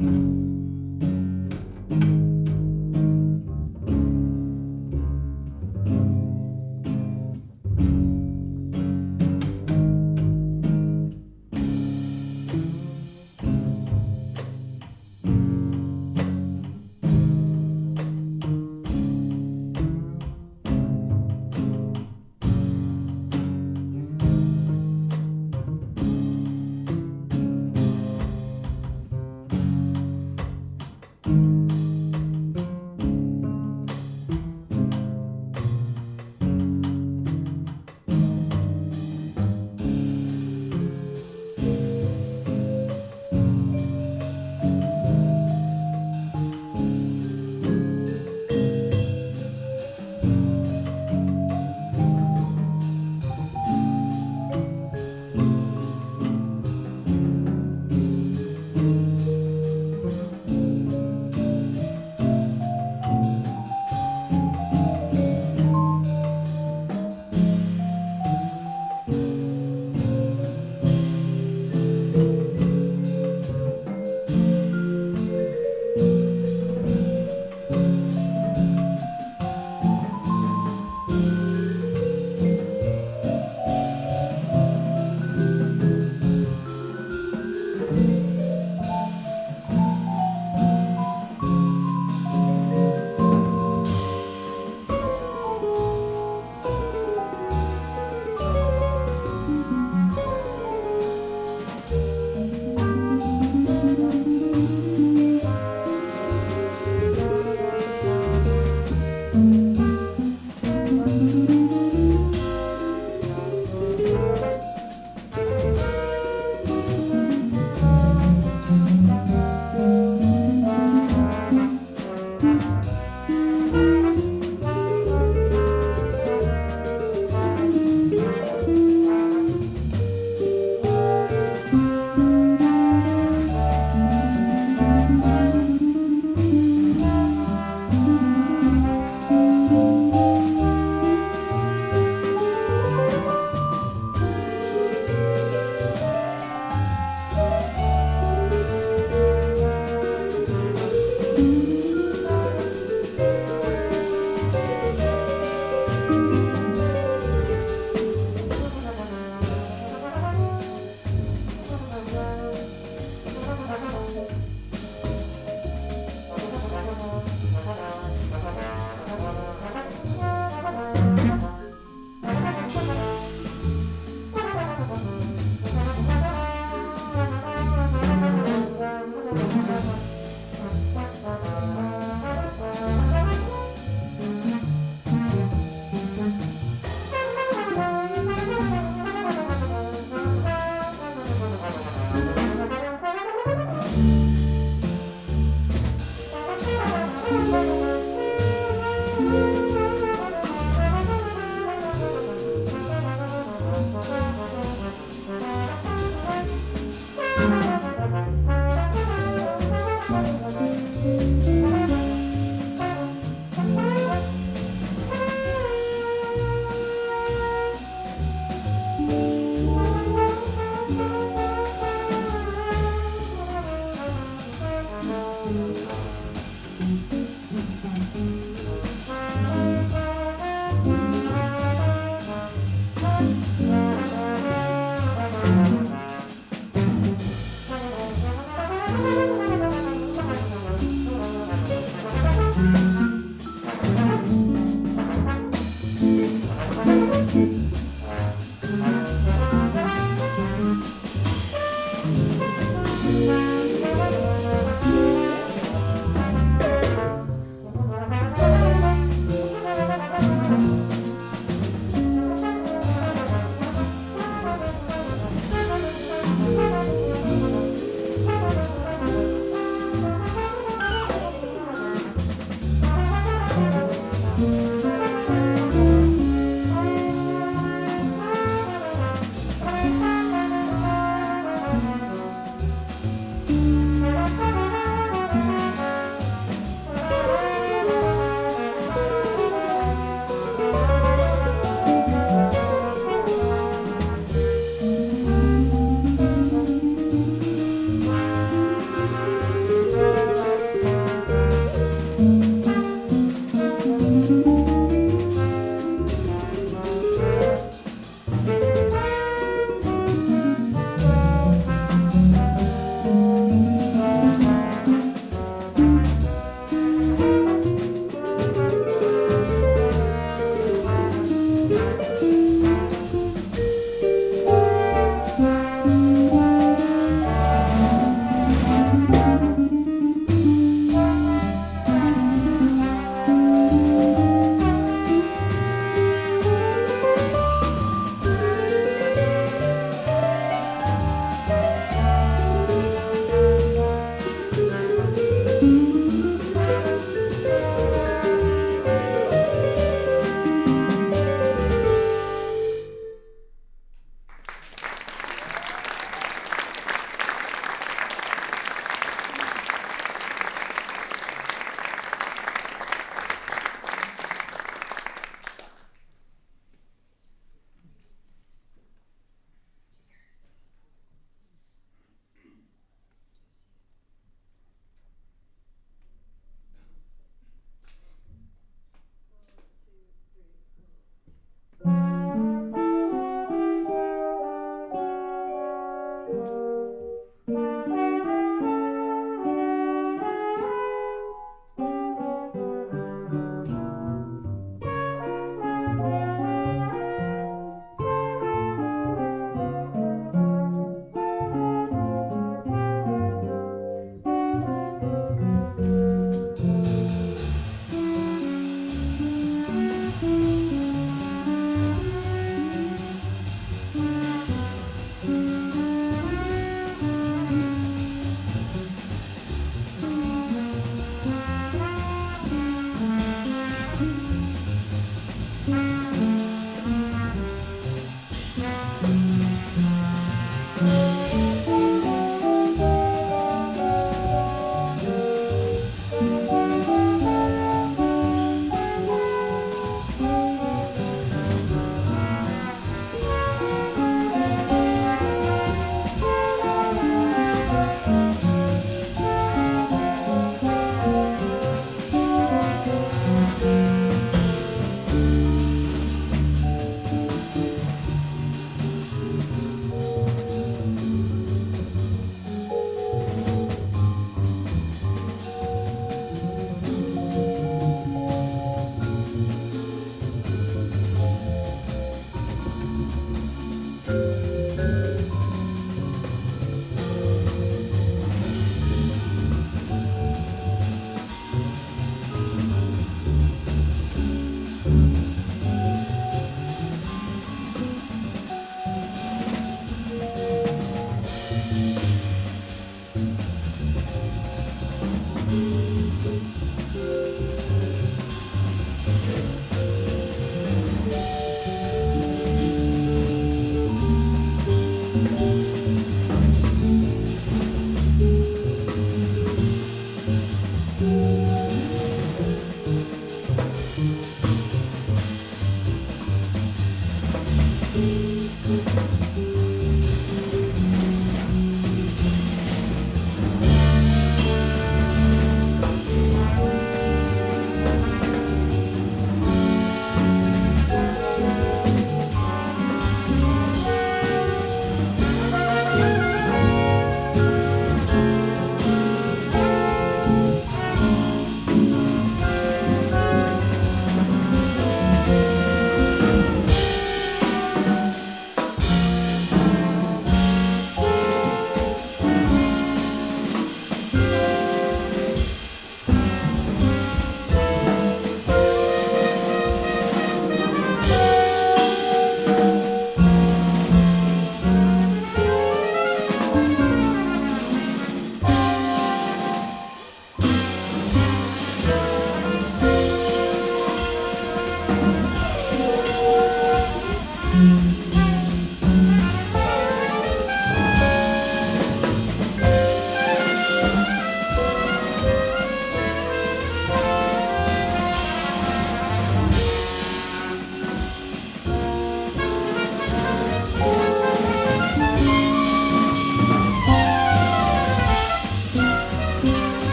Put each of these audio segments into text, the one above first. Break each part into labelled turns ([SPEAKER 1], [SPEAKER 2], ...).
[SPEAKER 1] Mm-hmm.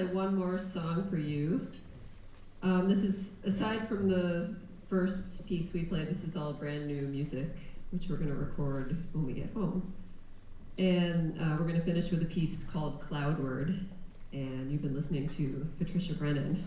[SPEAKER 1] Play one more song for you. Um, this is, aside from the first piece we played, this is all brand new music, which we're going to record when we get home. And uh, we're going to finish with a piece called Cloudward. And you've been listening to Patricia Brennan.